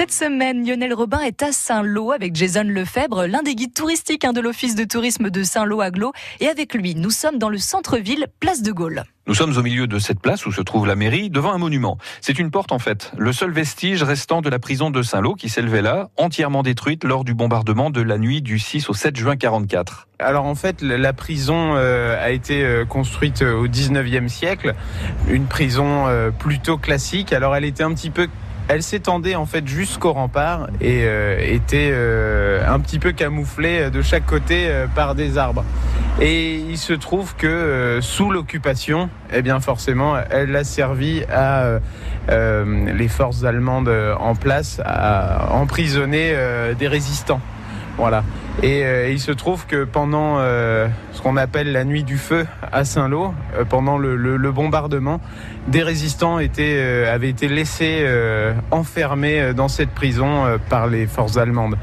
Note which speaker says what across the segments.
Speaker 1: Cette semaine, Lionel Robin est à Saint-Lô avec Jason Lefebvre, l'un des guides touristiques hein, de l'Office de tourisme de Saint-Lô-Aglo. Et avec lui, nous sommes dans le centre-ville, place de Gaulle.
Speaker 2: Nous sommes au milieu de cette place où se trouve la mairie, devant un monument. C'est une porte en fait, le seul vestige restant de la prison de Saint-Lô qui s'élevait là, entièrement détruite lors du bombardement de la nuit du 6 au 7 juin 44.
Speaker 3: Alors en fait, la prison euh, a été euh, construite au 19e siècle, une prison euh, plutôt classique. Alors elle était un petit peu elle s'étendait en fait jusqu'au rempart et euh, était euh, un petit peu camouflée de chaque côté euh, par des arbres. Et il se trouve que sous l'occupation, eh bien forcément, elle a servi à les forces allemandes en place à emprisonner des résistants. Voilà. Et il se trouve que pendant ce qu'on appelle la nuit du feu à Saint-Lô, pendant le, bombardement, des résistants euh, avaient été laissés euh, enfermés euh, dans cette prison par les forces allemandes.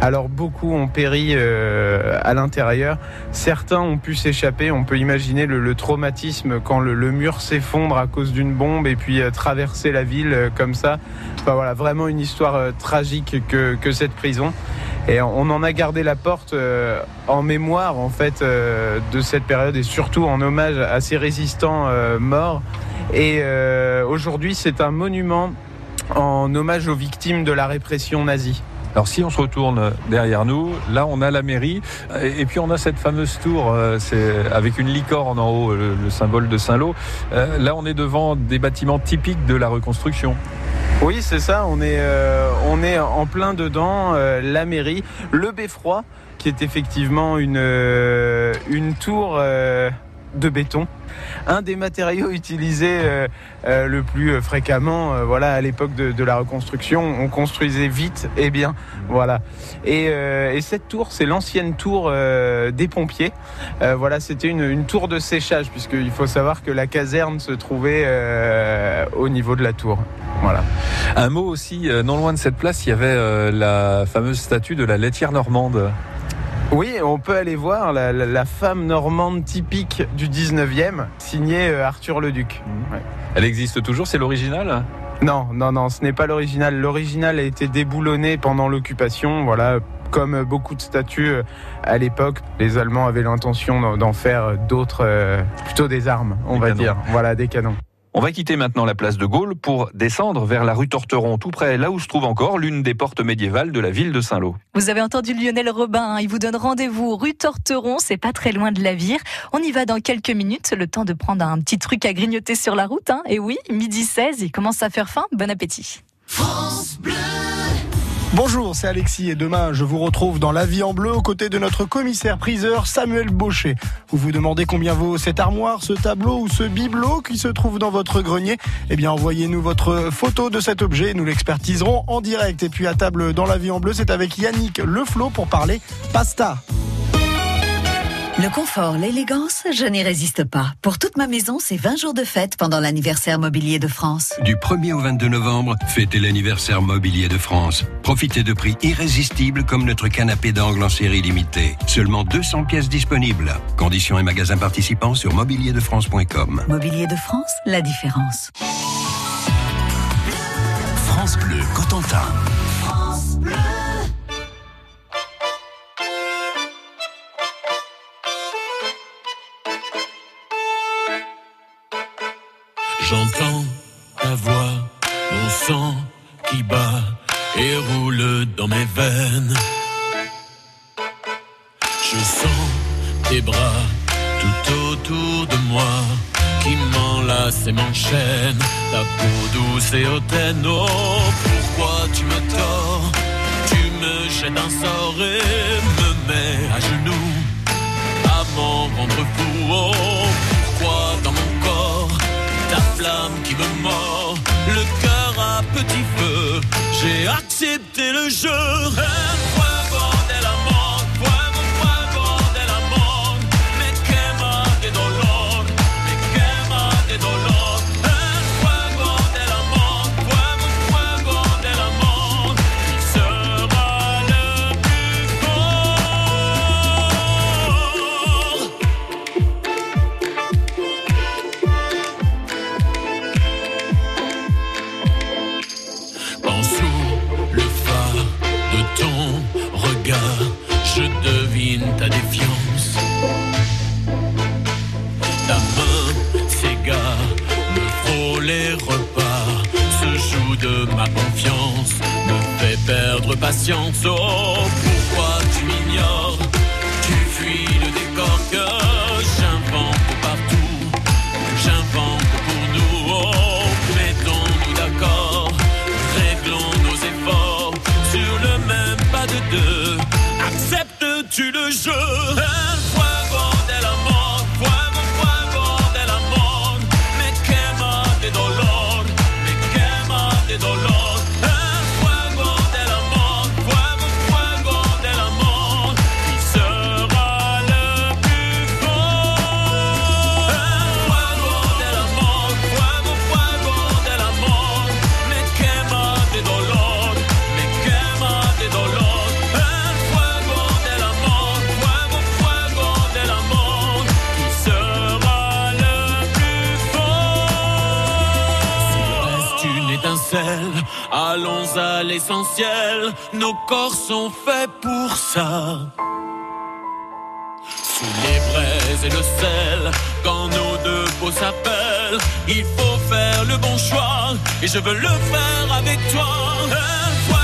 Speaker 3: Alors beaucoup ont péri à l'intérieur, certains ont pu s'échapper, on peut imaginer le, traumatisme quand le, mur s'effondre à cause d'une bombe et puis traverser la ville comme ça. Voilà, vraiment une histoire tragique que, que, cette prison. Et on en a gardé la porte en mémoire en fait de cette période et surtout en hommage à ces résistants morts. Et euh, aujourd'hui, c'est un monument en hommage aux victimes de la répression nazie.
Speaker 2: Alors si on se retourne derrière nous, là on a la mairie et puis on a cette fameuse tour, euh, c'est avec une licorne en haut, le, symbole de Saint-Lô. Euh, là on est devant des bâtiments typiques de la reconstruction.
Speaker 3: Oui, c'est ça. On est, est en plein dedans. la mairie, le beffroi, qui est effectivement une, une tour de béton. Un des matériaux utilisés euh, euh, le plus euh, fréquemment, voilà, à l'époque de, la reconstruction, on construisait vite et bien, voilà. Et, cette tour, c'est l'ancienne tour des pompiers. voilà, c'était une, tour de séchage, puisqu'il faut savoir que la caserne se trouvait au niveau de la tour. Voilà.
Speaker 2: Un mot aussi, non loin de cette place, il y avait la fameuse statue de la laitière normande.
Speaker 3: Oui, on peut aller voir la, femme normande typique du 19e, signée euh, Arthur le Duc.
Speaker 2: Mmh. Elle existe toujours, c'est l'original?
Speaker 3: Non, non, non, ce n'est pas l'original. L'original a été déboulonné pendant l'occupation, voilà, comme beaucoup de statues euh, à l'époque, les Allemands avaient l'intention d'en faire d'autres, euh, plutôt des armes, on va dire. Voilà, des canons.
Speaker 2: On va quitter maintenant la place de Gaulle pour descendre vers la rue Torteron, tout près, là où se trouve encore l'une des portes médiévales de la ville de Saint-Lô.
Speaker 1: Vous avez entendu Lionel Robin, hein. il vous donne rendez-vous rue Torteron, c'est pas très loin de la Vire. On y va dans quelques minutes, le temps de prendre un petit truc à grignoter sur la route. Hein. Et oui, midi 16, il commence à faire faim, bon appétit. France Bleu
Speaker 4: Bonjour, c'est Alexis et demain je vous retrouve dans La Vie en Bleu aux côtés de notre commissaire priseur Samuel Baucher. Vous vous demandez combien vaut cette armoire, ce tableau ou ce bibelot qui se trouve dans votre grenier? Eh bien envoyez-nous votre photo de cet objet, nous l'expertiserons en direct. Et puis à table dans La Vie en Bleu, c'est avec Yannick Leflot pour parler pasta.
Speaker 5: Le confort, l'élégance, je n'y résiste pas. Pour toute ma maison, c'est 20 jours de fête pendant l'anniversaire mobilier de France.
Speaker 6: Du 1er au 22 novembre, fêtez l'anniversaire mobilier de France. Profitez de prix irrésistibles comme notre canapé d'angle en série limitée. Seulement 200 pièces disponibles. Conditions et magasins participants sur mobilierdefrance.com.
Speaker 5: Mobilier de France, la différence.
Speaker 7: France Bleu Cotentin.
Speaker 8: J'entends ta voix, mon sang qui bat et roule dans mes veines. Je sens tes bras tout autour de moi qui m'enlacent et m'enchaînent. Ta peau douce et hautaine, oh, pourquoi tu me tords? Tu me jettes un sort et me mets à genoux J'ai accepté le jeu. Patience. Nos corps sont faits pour ça. Sous les braises et le sel, quand nos deux peaux s'appellent, il faut faire le bon choix, et je veux le faire avec toi. El fuego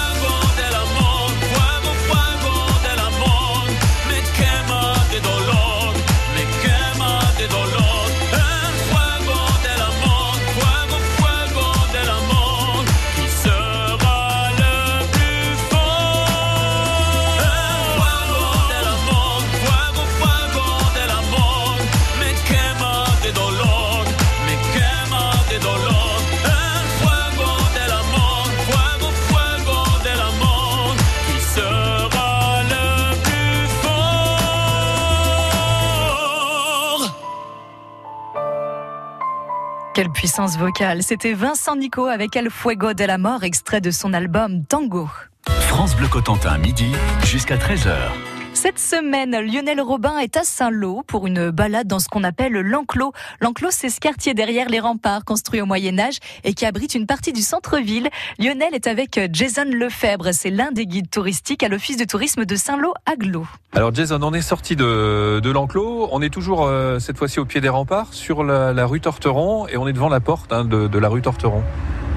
Speaker 1: Quelle puissance vocale C'était Vincent Nico avec El Fuego de la Mort, extrait de son album Tango.
Speaker 7: France Bleu Cotentin, midi jusqu'à 13h.
Speaker 1: Cette semaine, Lionel Robin est à Saint-Lô pour une balade dans ce qu'on appelle l'enclos. L'enclos, c'est ce quartier derrière les remparts construit au Moyen-Âge et qui abrite une partie du centre-ville. Lionel est avec Jason Lefebvre. C'est l'un des guides touristiques à l'office de tourisme de Saint-Lô-Aglo.
Speaker 2: Alors Jason, on est sorti de, l'enclos, on est toujours euh, cette fois-ci au pied des remparts sur la, rue Torteron et on est devant la porte hein, de la rue Torteron.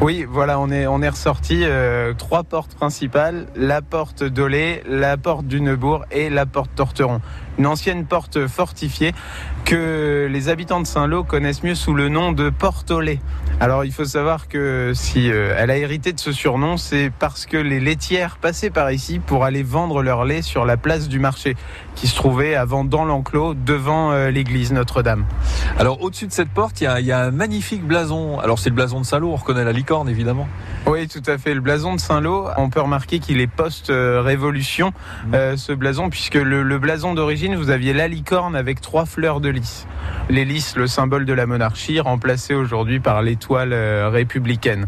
Speaker 3: Oui, voilà, on est, on est ressorti euh, trois portes principales, la porte d'Olé, la porte du Neubourg et la porte Torteron. Une ancienne porte fortifiée que les habitants de Saint-Lô connaissent mieux sous le nom de Porte Olé. Alors il faut savoir que si euh, elle a hérité de ce surnom, c'est parce que les laitières passaient par ici pour aller vendre leur lait sur la place du marché, qui se trouvait avant dans l'enclos, devant euh, l'église Notre-Dame.
Speaker 2: Alors au-dessus de cette porte, il y a, il y a un magnifique blason. Alors c'est le blason de Saint-Lô, on reconnaît la licorne évidemment.
Speaker 3: Oui, tout à fait. Le blason de Saint-Lô, on peut remarquer qu'il est post-révolution, euh, ce blason, puisque le, le blason d'origine, vous aviez la licorne avec trois fleurs de lys. Les le symbole de la monarchie, remplacé aujourd'hui par l'étoile euh, républicaine.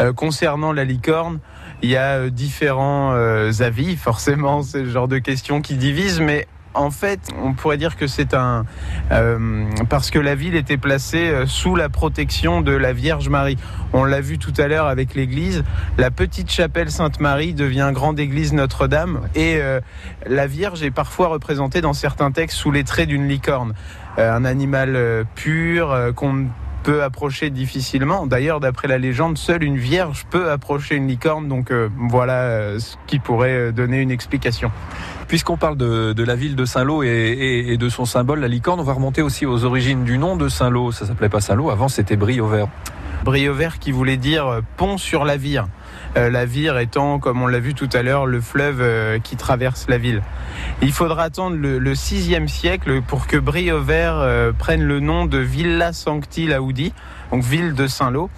Speaker 3: Euh, concernant la licorne, il y a euh, différents avis, forcément, c'est le genre de questions qui divisent, mais en fait, on pourrait dire que c'est un euh, parce que la ville était placée euh, sous la protection de la Vierge Marie. On l'a vu tout à l'heure avec l'église. La petite chapelle Sainte-Marie devient grande église Notre-Dame et euh, la Vierge est parfois représentée dans certains textes sous les traits d'une licorne, un animal pur qu'on peut approcher difficilement. D'ailleurs, d'après la légende, seule une vierge peut approcher une licorne. Donc euh, voilà euh, ce qui pourrait euh, donner une explication.
Speaker 2: Puisqu'on parle de, de la ville de Saint-Lô et, et- et de son symbole, la licorne, on va remonter aussi aux origines du nom de Saint-Lô. Ça s'appelait pas Saint-Lô, avant c'était Brie au vert.
Speaker 3: Brio vert qui voulait dire pont sur la Vire. Euh, la Vire étant, comme on l'a vu tout à l'heure, le fleuve euh, qui traverse la ville. Il faudra attendre le, le 6e siècle pour que Brio vert euh, prenne le nom de Villa Sancti Laudi, donc ville de Saint-Lô.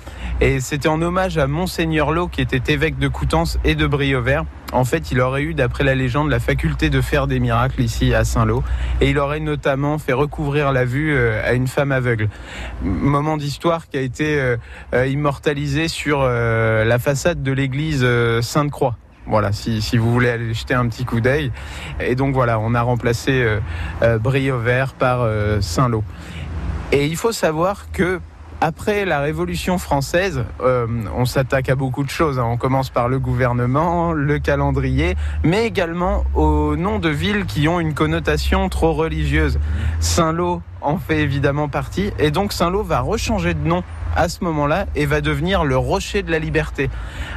Speaker 3: Et c'était en hommage à Monseigneur Lô, qui était évêque de Coutances et de Briovert. En fait, il aurait eu, d'après la légende, la faculté de faire des miracles ici à Saint-Lô. Et il aurait notamment fait recouvrir la vue à une femme aveugle. Moment d'histoire qui a été immortalisé sur la façade de l'église euh, Sainte-Croix. Voilà, si, vous voulez aller jeter un petit coup d'œil. Et donc voilà, on a remplacé euh, euh, Briovert par euh, Saint-Lô. Et il faut savoir que après la Révolution française, on s'attaque à beaucoup de choses. hein. On commence par le gouvernement, le calendrier, mais également aux noms de villes qui ont une connotation trop religieuse. Saint-Lô en fait évidemment partie, et donc Saint-Lô va rechanger de nom à ce moment-là et va devenir le rocher de la liberté.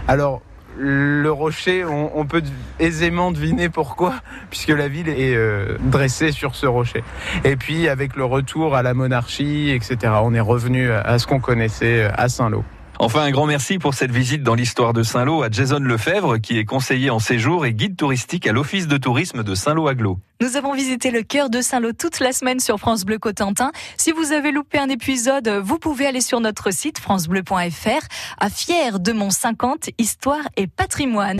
Speaker 3: Alors, le rocher, on, peut aisément deviner pourquoi, puisque la ville est euh, dressée sur ce rocher. Et puis, avec le retour à la monarchie, etc., on est revenu à ce qu'on connaissait à Saint-Lô.
Speaker 2: Enfin, un grand merci pour cette visite dans l'histoire de Saint-Lô à Jason Lefebvre, qui est conseiller en séjour et guide touristique à l'Office de tourisme de Saint-Lô-Aglo.
Speaker 1: Nous avons visité le cœur de Saint-Lô toute la semaine sur France Bleu Cotentin. Si vous avez loupé un épisode, vous pouvez aller sur notre site francebleu.fr à Fier de Mont 50, Histoire et Patrimoine.